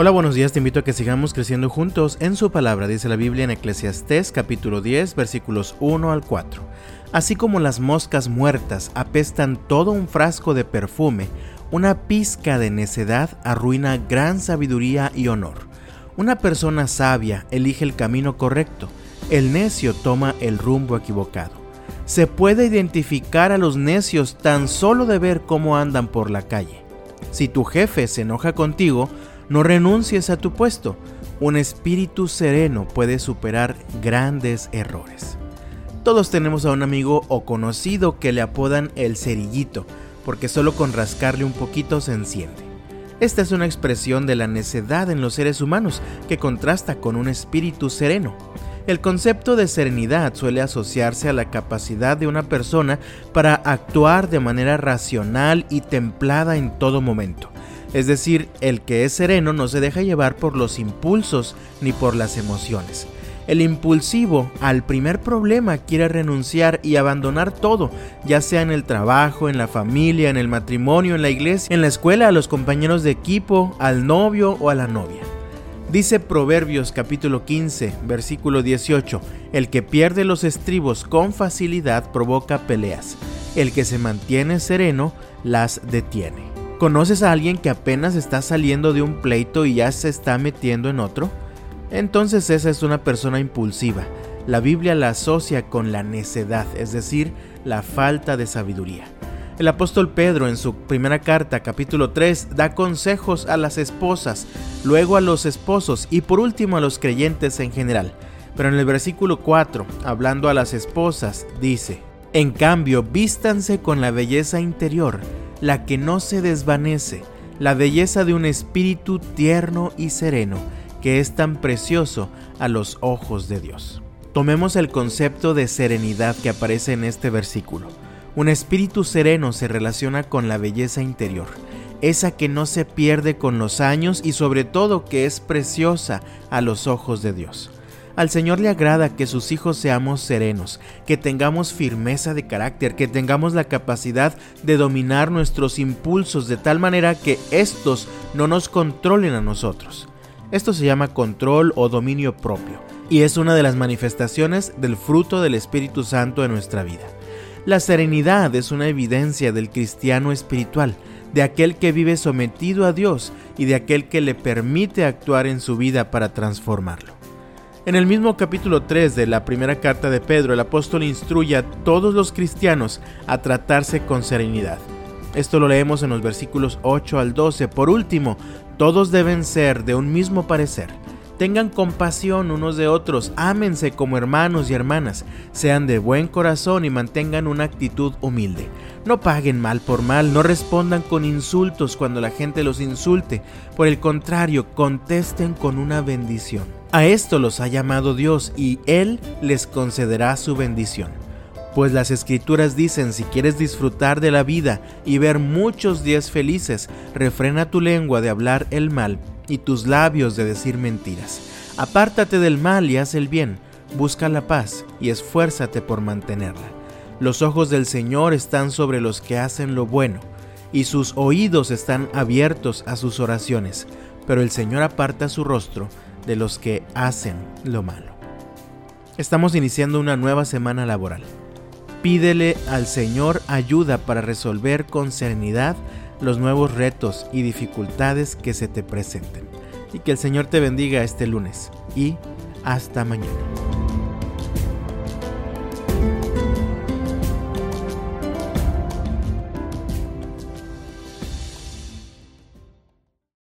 Hola, buenos días, te invito a que sigamos creciendo juntos en su palabra, dice la Biblia en Eclesiastés capítulo 10 versículos 1 al 4. Así como las moscas muertas apestan todo un frasco de perfume, una pizca de necedad arruina gran sabiduría y honor. Una persona sabia elige el camino correcto, el necio toma el rumbo equivocado. Se puede identificar a los necios tan solo de ver cómo andan por la calle. Si tu jefe se enoja contigo, no renuncies a tu puesto. Un espíritu sereno puede superar grandes errores. Todos tenemos a un amigo o conocido que le apodan el cerillito, porque solo con rascarle un poquito se enciende. Esta es una expresión de la necedad en los seres humanos que contrasta con un espíritu sereno. El concepto de serenidad suele asociarse a la capacidad de una persona para actuar de manera racional y templada en todo momento. Es decir, el que es sereno no se deja llevar por los impulsos ni por las emociones. El impulsivo al primer problema quiere renunciar y abandonar todo, ya sea en el trabajo, en la familia, en el matrimonio, en la iglesia, en la escuela, a los compañeros de equipo, al novio o a la novia. Dice Proverbios capítulo 15, versículo 18, el que pierde los estribos con facilidad provoca peleas, el que se mantiene sereno las detiene. ¿Conoces a alguien que apenas está saliendo de un pleito y ya se está metiendo en otro? Entonces esa es una persona impulsiva. La Biblia la asocia con la necedad, es decir, la falta de sabiduría. El apóstol Pedro en su primera carta, capítulo 3, da consejos a las esposas, luego a los esposos y por último a los creyentes en general. Pero en el versículo 4, hablando a las esposas, dice, En cambio, vístanse con la belleza interior, la que no se desvanece, la belleza de un espíritu tierno y sereno, que es tan precioso a los ojos de Dios. Tomemos el concepto de serenidad que aparece en este versículo. Un espíritu sereno se relaciona con la belleza interior, esa que no se pierde con los años y sobre todo que es preciosa a los ojos de Dios. Al Señor le agrada que sus hijos seamos serenos, que tengamos firmeza de carácter, que tengamos la capacidad de dominar nuestros impulsos de tal manera que estos no nos controlen a nosotros. Esto se llama control o dominio propio y es una de las manifestaciones del fruto del Espíritu Santo en nuestra vida. La serenidad es una evidencia del cristiano espiritual, de aquel que vive sometido a Dios y de aquel que le permite actuar en su vida para transformarlo. En el mismo capítulo 3 de la primera carta de Pedro, el apóstol instruye a todos los cristianos a tratarse con serenidad. Esto lo leemos en los versículos 8 al 12. Por último, todos deben ser de un mismo parecer. Tengan compasión unos de otros, ámense como hermanos y hermanas, sean de buen corazón y mantengan una actitud humilde. No paguen mal por mal, no respondan con insultos cuando la gente los insulte. Por el contrario, contesten con una bendición. A esto los ha llamado Dios y Él les concederá su bendición. Pues las escrituras dicen, si quieres disfrutar de la vida y ver muchos días felices, refrena tu lengua de hablar el mal y tus labios de decir mentiras. Apártate del mal y haz el bien, busca la paz y esfuérzate por mantenerla. Los ojos del Señor están sobre los que hacen lo bueno, y sus oídos están abiertos a sus oraciones, pero el Señor aparta su rostro de los que hacen lo malo. Estamos iniciando una nueva semana laboral. Pídele al Señor ayuda para resolver con serenidad los nuevos retos y dificultades que se te presenten. Y que el Señor te bendiga este lunes y hasta mañana.